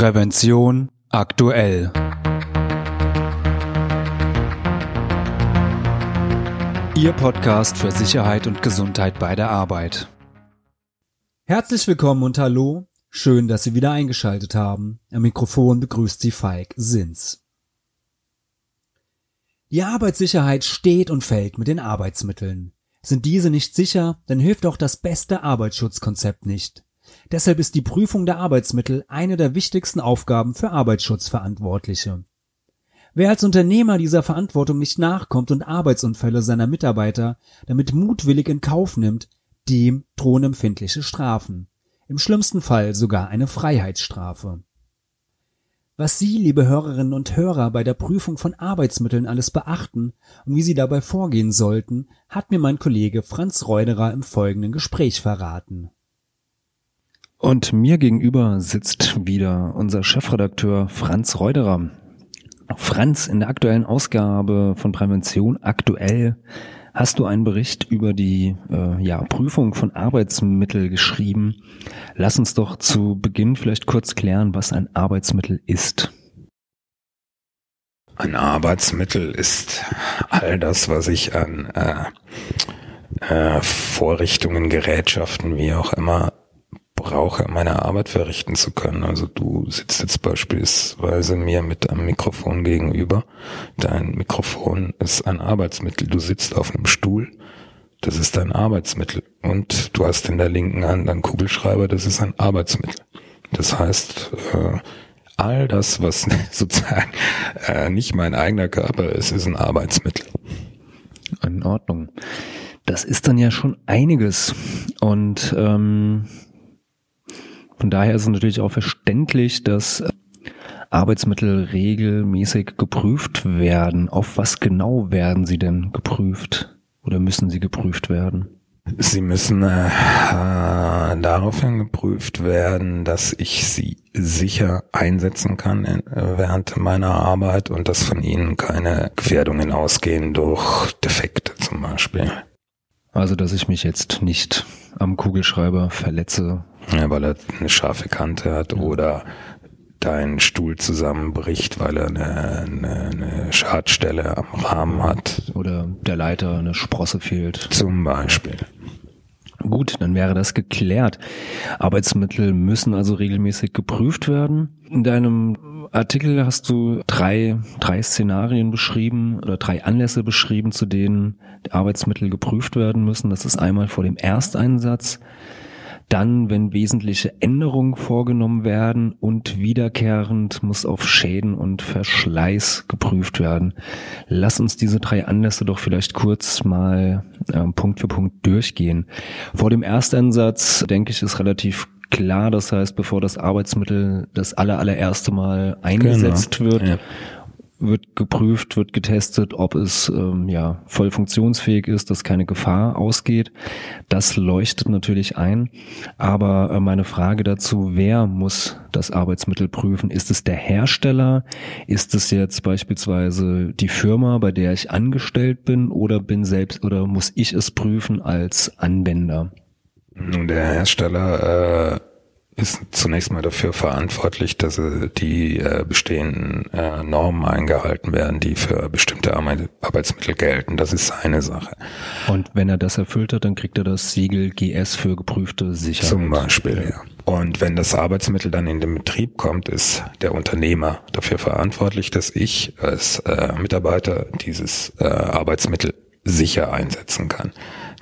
Prävention aktuell. Ihr Podcast für Sicherheit und Gesundheit bei der Arbeit. Herzlich willkommen und hallo. Schön, dass Sie wieder eingeschaltet haben. Am Mikrofon begrüßt Sie Falk Sins. Die Arbeitssicherheit steht und fällt mit den Arbeitsmitteln. Sind diese nicht sicher, dann hilft auch das beste Arbeitsschutzkonzept nicht. Deshalb ist die Prüfung der Arbeitsmittel eine der wichtigsten Aufgaben für Arbeitsschutzverantwortliche. Wer als Unternehmer dieser Verantwortung nicht nachkommt und Arbeitsunfälle seiner Mitarbeiter damit mutwillig in Kauf nimmt, dem drohen empfindliche Strafen. Im schlimmsten Fall sogar eine Freiheitsstrafe. Was Sie, liebe Hörerinnen und Hörer, bei der Prüfung von Arbeitsmitteln alles beachten und wie Sie dabei vorgehen sollten, hat mir mein Kollege Franz Reuderer im folgenden Gespräch verraten. Und mir gegenüber sitzt wieder unser Chefredakteur Franz Reuderer. Franz, in der aktuellen Ausgabe von Prävention aktuell hast du einen Bericht über die äh, ja, Prüfung von Arbeitsmittel geschrieben. Lass uns doch zu Beginn vielleicht kurz klären, was ein Arbeitsmittel ist. Ein Arbeitsmittel ist all das, was ich an äh, äh, Vorrichtungen, Gerätschaften, wie auch immer brauche, meine Arbeit verrichten zu können. Also du sitzt jetzt beispielsweise mir mit einem Mikrofon gegenüber. Dein Mikrofon ist ein Arbeitsmittel. Du sitzt auf einem Stuhl. Das ist ein Arbeitsmittel. Und du hast in der linken Hand einen Kugelschreiber. Das ist ein Arbeitsmittel. Das heißt, äh, all das, was sozusagen äh, nicht mein eigener Körper ist, ist ein Arbeitsmittel. In Ordnung. Das ist dann ja schon einiges. Und ähm, von daher ist es natürlich auch verständlich, dass äh, Arbeitsmittel regelmäßig geprüft werden. Auf was genau werden sie denn geprüft oder müssen sie geprüft werden? Sie müssen äh, äh daraufhin geprüft werden, dass ich sie sicher einsetzen kann in, äh, während meiner Arbeit und dass von ihnen keine Gefährdungen ausgehen durch Defekte zum Beispiel. Also, dass ich mich jetzt nicht am Kugelschreiber verletze. Ja, weil er eine scharfe Kante hat oder dein Stuhl zusammenbricht, weil er eine, eine, eine Schadstelle am Rahmen hat. Oder der Leiter eine Sprosse fehlt. Zum Beispiel. Gut, dann wäre das geklärt. Arbeitsmittel müssen also regelmäßig geprüft werden. In deinem Artikel hast du drei, drei Szenarien beschrieben oder drei Anlässe beschrieben, zu denen Arbeitsmittel geprüft werden müssen. Das ist einmal vor dem Ersteinsatz, dann, wenn wesentliche Änderungen vorgenommen werden und wiederkehrend muss auf Schäden und Verschleiß geprüft werden. Lass uns diese drei Anlässe doch vielleicht kurz mal äh, Punkt für Punkt durchgehen. Vor dem Erstansatz, denke ich, ist relativ klar. Das heißt, bevor das Arbeitsmittel das aller, allererste Mal eingesetzt genau. wird, ja wird geprüft, wird getestet, ob es ähm, ja voll funktionsfähig ist, dass keine Gefahr ausgeht. Das leuchtet natürlich ein. Aber äh, meine Frage dazu, wer muss das Arbeitsmittel prüfen? Ist es der Hersteller? Ist es jetzt beispielsweise die Firma, bei der ich angestellt bin, oder bin selbst oder muss ich es prüfen als Anwender? Nun, der Hersteller äh ist zunächst mal dafür verantwortlich, dass die äh, bestehenden äh, Normen eingehalten werden, die für bestimmte Arbeitsmittel gelten. Das ist seine Sache. Und wenn er das erfüllt hat, dann kriegt er das Siegel GS für geprüfte Sicherheit. Zum Beispiel, ja. Und wenn das Arbeitsmittel dann in den Betrieb kommt, ist der Unternehmer dafür verantwortlich, dass ich als äh, Mitarbeiter dieses äh, Arbeitsmittel sicher einsetzen kann.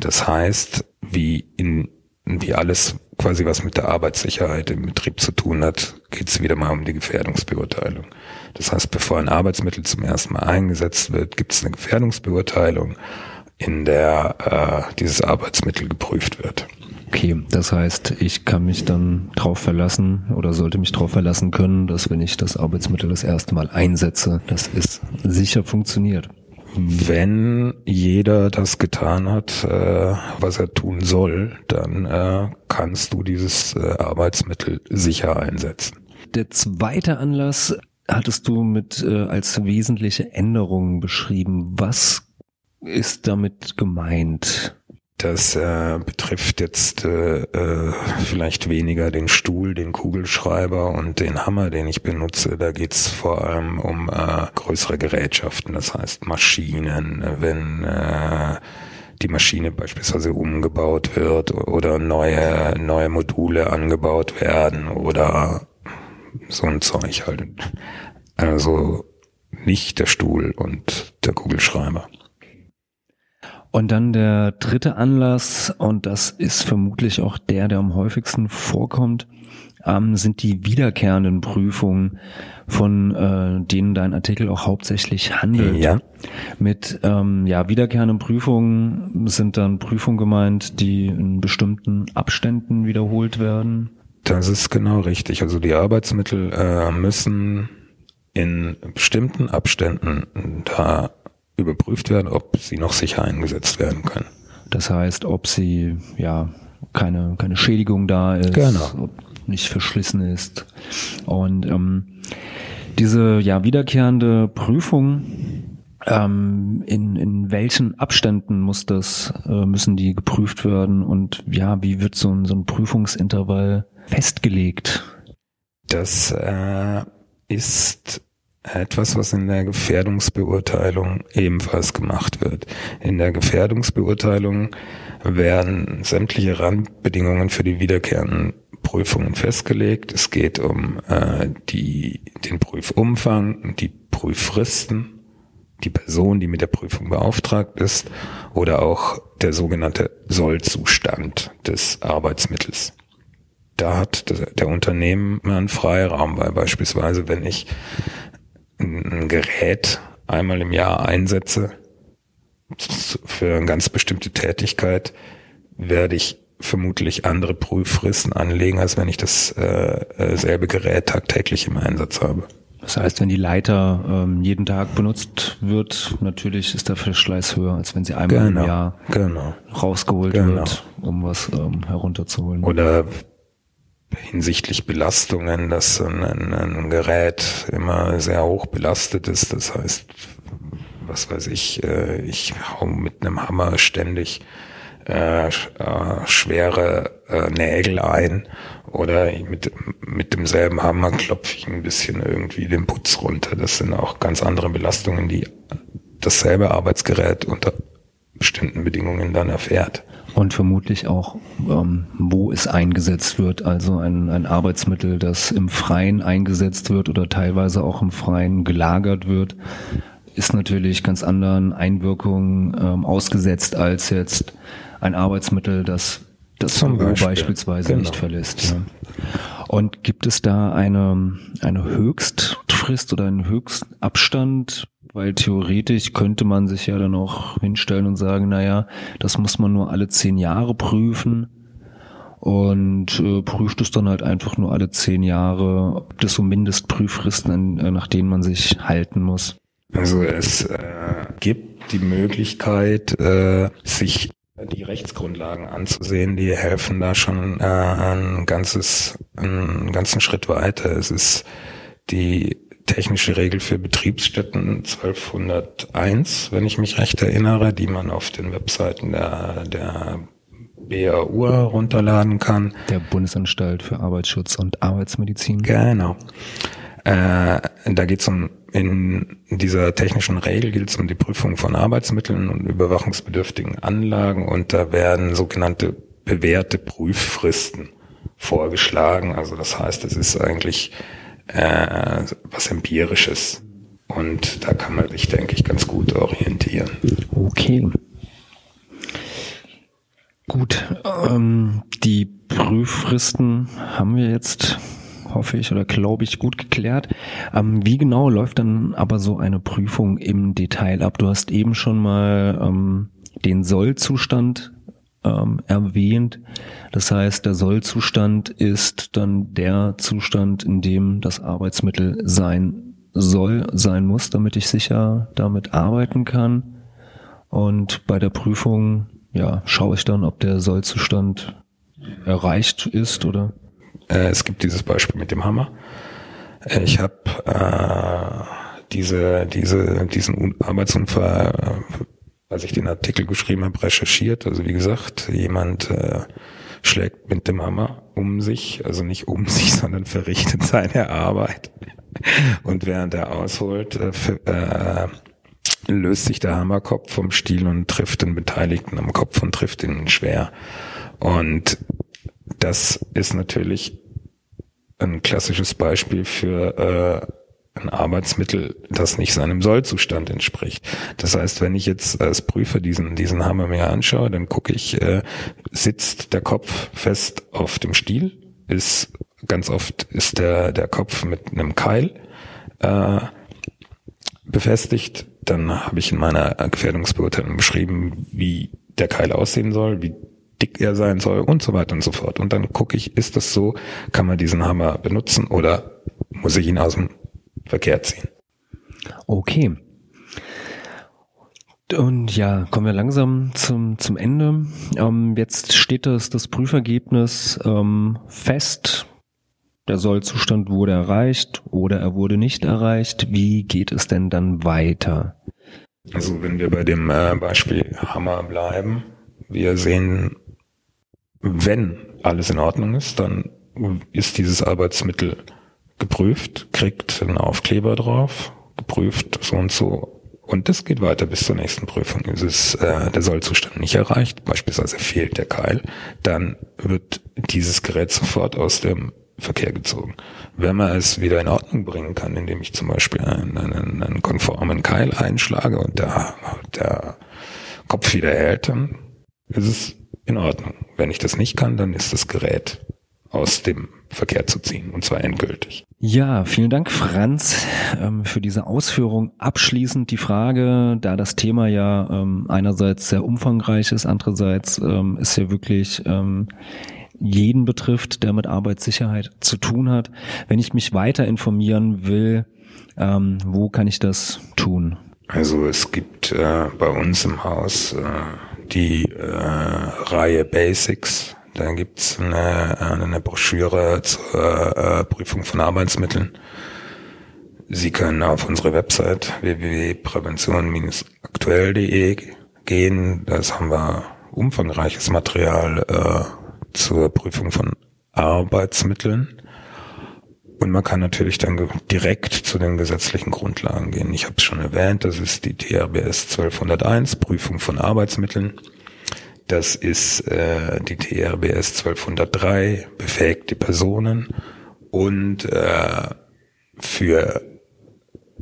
Das heißt, wie in wie alles quasi was mit der Arbeitssicherheit im Betrieb zu tun hat, geht es wieder mal um die Gefährdungsbeurteilung. Das heißt, bevor ein Arbeitsmittel zum ersten Mal eingesetzt wird, gibt es eine Gefährdungsbeurteilung, in der äh, dieses Arbeitsmittel geprüft wird. Okay, das heißt, ich kann mich dann darauf verlassen oder sollte mich darauf verlassen können, dass wenn ich das Arbeitsmittel das erste Mal einsetze, dass es sicher funktioniert wenn jeder das getan hat, äh, was er tun soll, dann äh, kannst du dieses äh, Arbeitsmittel sicher einsetzen. Der zweite Anlass hattest du mit äh, als wesentliche Änderungen beschrieben. Was ist damit gemeint? Das äh, betrifft jetzt äh, äh, vielleicht weniger den Stuhl, den Kugelschreiber und den Hammer, den ich benutze. Da geht's vor allem um äh, größere Gerätschaften, das heißt Maschinen, wenn äh, die Maschine beispielsweise umgebaut wird oder neue, neue Module angebaut werden oder so ein Zeug halt. Also nicht der Stuhl und der Kugelschreiber. Und dann der dritte Anlass, und das ist vermutlich auch der, der am häufigsten vorkommt, ähm, sind die wiederkehrenden Prüfungen, von äh, denen dein Artikel auch hauptsächlich handelt. Ja. Mit ähm, ja, wiederkehrenden Prüfungen sind dann Prüfungen gemeint, die in bestimmten Abständen wiederholt werden. Das ist genau richtig. Also die Arbeitsmittel äh, müssen in bestimmten Abständen da überprüft werden, ob sie noch sicher eingesetzt werden können. Das heißt, ob sie ja keine keine Schädigung da ist, genau. ob nicht verschlissen ist und ähm, diese ja wiederkehrende Prüfung ähm, in, in welchen Abständen muss das, äh, müssen die geprüft werden und ja, wie wird so ein, so ein Prüfungsintervall festgelegt? Das äh, ist etwas, was in der Gefährdungsbeurteilung ebenfalls gemacht wird. In der Gefährdungsbeurteilung werden sämtliche Randbedingungen für die wiederkehrenden Prüfungen festgelegt. Es geht um äh, die, den Prüfumfang, die Prüffristen, die Person, die mit der Prüfung beauftragt ist oder auch der sogenannte Sollzustand des Arbeitsmittels. Da hat der Unternehmen einen Freiraum, weil beispielsweise, wenn ich ein Gerät einmal im Jahr einsetze für eine ganz bestimmte Tätigkeit, werde ich vermutlich andere Prüffristen anlegen, als wenn ich das äh, äh, selbe Gerät tagtäglich im Einsatz habe. Das heißt, wenn die Leiter ähm, jeden Tag benutzt wird, natürlich ist der Verschleiß höher, als wenn sie einmal genau, im Jahr genau. rausgeholt Genau. wird, um was ähm, herunterzuholen. Oder hinsichtlich Belastungen, dass ein, ein, ein Gerät immer sehr hoch belastet ist. Das heißt, was weiß ich, äh, ich hau mit einem Hammer ständig äh, äh, schwere äh, Nägel ein oder mit, mit demselben Hammer klopfe ich ein bisschen irgendwie den Putz runter. Das sind auch ganz andere Belastungen, die dasselbe Arbeitsgerät unter bestimmten Bedingungen dann erfährt. Und vermutlich auch, ähm, wo es eingesetzt wird. Also ein, ein Arbeitsmittel, das im Freien eingesetzt wird oder teilweise auch im Freien gelagert wird, ist natürlich ganz anderen Einwirkungen ähm, ausgesetzt als jetzt ein Arbeitsmittel, das das Zum Beispiel. beispielsweise Genau. nicht verlässt. Ja. Und gibt es da eine, eine Höchstfrist oder einen Höchstabstand? Weil theoretisch könnte man sich ja dann auch hinstellen und sagen, naja, das muss man nur alle zehn Jahre prüfen und äh, prüft es dann halt einfach nur alle zehn Jahre, ob das so Mindestprüffristen, äh, nach denen man sich halten muss. Also es äh, gibt die Möglichkeit, äh, sich die Rechtsgrundlagen anzusehen, die helfen da schon äh, ein ganzes, einen ganzen Schritt weiter. Es ist die technische Regel für Betriebsstätten 1201, wenn ich mich recht erinnere, die man auf den Webseiten der, der BAU runterladen kann. Der Bundesanstalt für Arbeitsschutz und Arbeitsmedizin. Genau. Äh, da geht es um, in dieser technischen Regel geht es um die Prüfung von Arbeitsmitteln und überwachungsbedürftigen Anlagen und da werden sogenannte bewährte Prüffristen vorgeschlagen. Also das heißt, es ist eigentlich äh, was Empirisches. Und da kann man sich, denke ich, ganz gut orientieren. Okay. Gut, ähm, die Prüffristen haben wir jetzt, hoffe ich oder glaube ich, gut geklärt. Ähm, wie genau läuft dann aber so eine Prüfung im Detail ab? Du hast eben schon mal ähm, den Sollzustand ähm, erwähnt. Das heißt, der Sollzustand ist dann der Zustand, in dem das Arbeitsmittel sein soll, sein muss, damit ich sicher damit arbeiten kann. Und bei der Prüfung, ja, schaue ich dann, ob der Sollzustand erreicht ist oder. Äh, es gibt dieses Beispiel mit dem Hammer. Äh, Ich habe äh, diese, diese, diesen Un- Arbeitsunfall als ich den Artikel geschrieben habe, recherchiert. Also wie gesagt, jemand äh, schlägt mit dem Hammer um sich, also nicht um sich, sondern verrichtet seine Arbeit. Und während er ausholt, äh, äh, löst sich der Hammerkopf vom Stiel und trifft den Beteiligten am Kopf und trifft ihn schwer. Und das ist natürlich ein klassisches Beispiel für äh, ein Arbeitsmittel, das nicht seinem Sollzustand entspricht. Das heißt, wenn ich jetzt als Prüfer diesen, diesen Hammer mir anschaue, dann gucke ich, äh, sitzt der Kopf fest auf dem Stiel, ist ganz oft ist der, der Kopf mit einem Keil äh, befestigt. Dann habe ich in meiner Gefährdungsbeurteilung beschrieben, wie der Keil aussehen soll, wie dick er sein soll und so weiter und so fort. Und dann gucke ich, ist das so, kann man diesen Hammer benutzen oder muss ich ihn aus dem Verkehr ziehen? Okay. Und ja, kommen wir langsam zum, zum Ende. Ähm, jetzt steht das, das Prüfergebnis ähm, fest. Der Sollzustand wurde erreicht oder er wurde nicht erreicht. Wie geht es denn dann weiter? Also wenn wir bei dem äh, Beispiel Hammer bleiben, wir sehen wenn alles in Ordnung ist, dann ist dieses Arbeitsmittel geprüft, kriegt einen Aufkleber drauf, geprüft so und so. Und das geht weiter bis zur nächsten Prüfung. Ist es äh, der Sollzustand nicht erreicht, beispielsweise fehlt der Keil, dann wird dieses Gerät sofort aus dem Verkehr gezogen. Wenn man es wieder in Ordnung bringen kann, indem ich zum Beispiel einen, einen, einen konformen Keil einschlage und der, der Kopf wieder hält, dann ist es in Ordnung. Wenn ich das nicht kann, dann ist das Gerät aus dem Verkehr zu ziehen und zwar endgültig. Ja, vielen Dank, Franz, ähm, für diese Ausführung. Abschließend die Frage, da das Thema ja ähm, einerseits sehr umfangreich ist, andererseits ähm, ist ja wirklich jeden betrifft, der mit Arbeitssicherheit zu tun hat. Wenn ich mich weiter informieren will, wo kann ich das tun? Also es gibt äh, bei uns im Haus äh, die äh, Reihe Basics. Da gibt's eine, eine Broschüre zur äh, Prüfung von Arbeitsmitteln. Sie können auf unsere Website www.prävention-aktuell.de gehen. Das haben wir umfangreiches Material äh, zur Prüfung von Arbeitsmitteln. Und man kann natürlich dann direkt zu den gesetzlichen Grundlagen gehen. Ich habe es schon erwähnt, das ist die TRBS 1201, Prüfung von Arbeitsmitteln. Das ist äh, die TRBS 1203, befähigte Personen. Und äh, für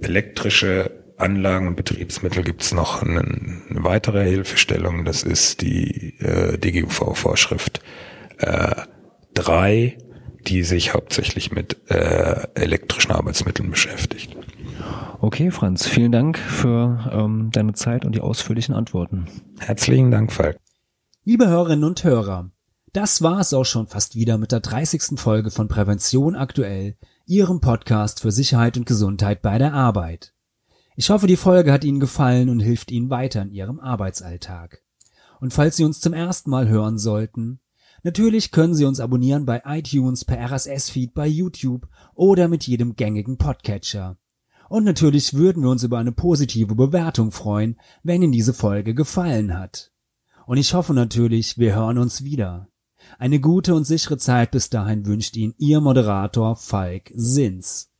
elektrische Anlagen und Betriebsmittel gibt es noch eine, eine, weitere Hilfestellung. Das ist die äh, DGUV-Vorschrift äh, 3 die sich hauptsächlich mit äh, elektrischen Arbeitsmitteln beschäftigt. Okay, Franz, vielen Dank für ähm, deine Zeit und die ausführlichen Antworten. Herzlichen Dank, Falk. Liebe Hörerinnen und Hörer, das war es auch schon fast wieder mit der 30. Folge von Prävention aktuell, Ihrem Podcast für Sicherheit und Gesundheit bei der Arbeit. Ich hoffe, die Folge hat Ihnen gefallen und hilft Ihnen weiter in Ihrem Arbeitsalltag. Und falls Sie uns zum ersten Mal hören sollten, Natürlich können Sie uns abonnieren bei iTunes, per RSS-Feed, bei YouTube oder mit jedem gängigen Podcatcher. Und natürlich würden wir uns über eine positive Bewertung freuen, wenn Ihnen diese Folge gefallen hat. Und ich hoffe natürlich, wir hören uns wieder. Eine gute und sichere Zeit bis dahin wünscht Ihnen Ihr Moderator Falk Sins.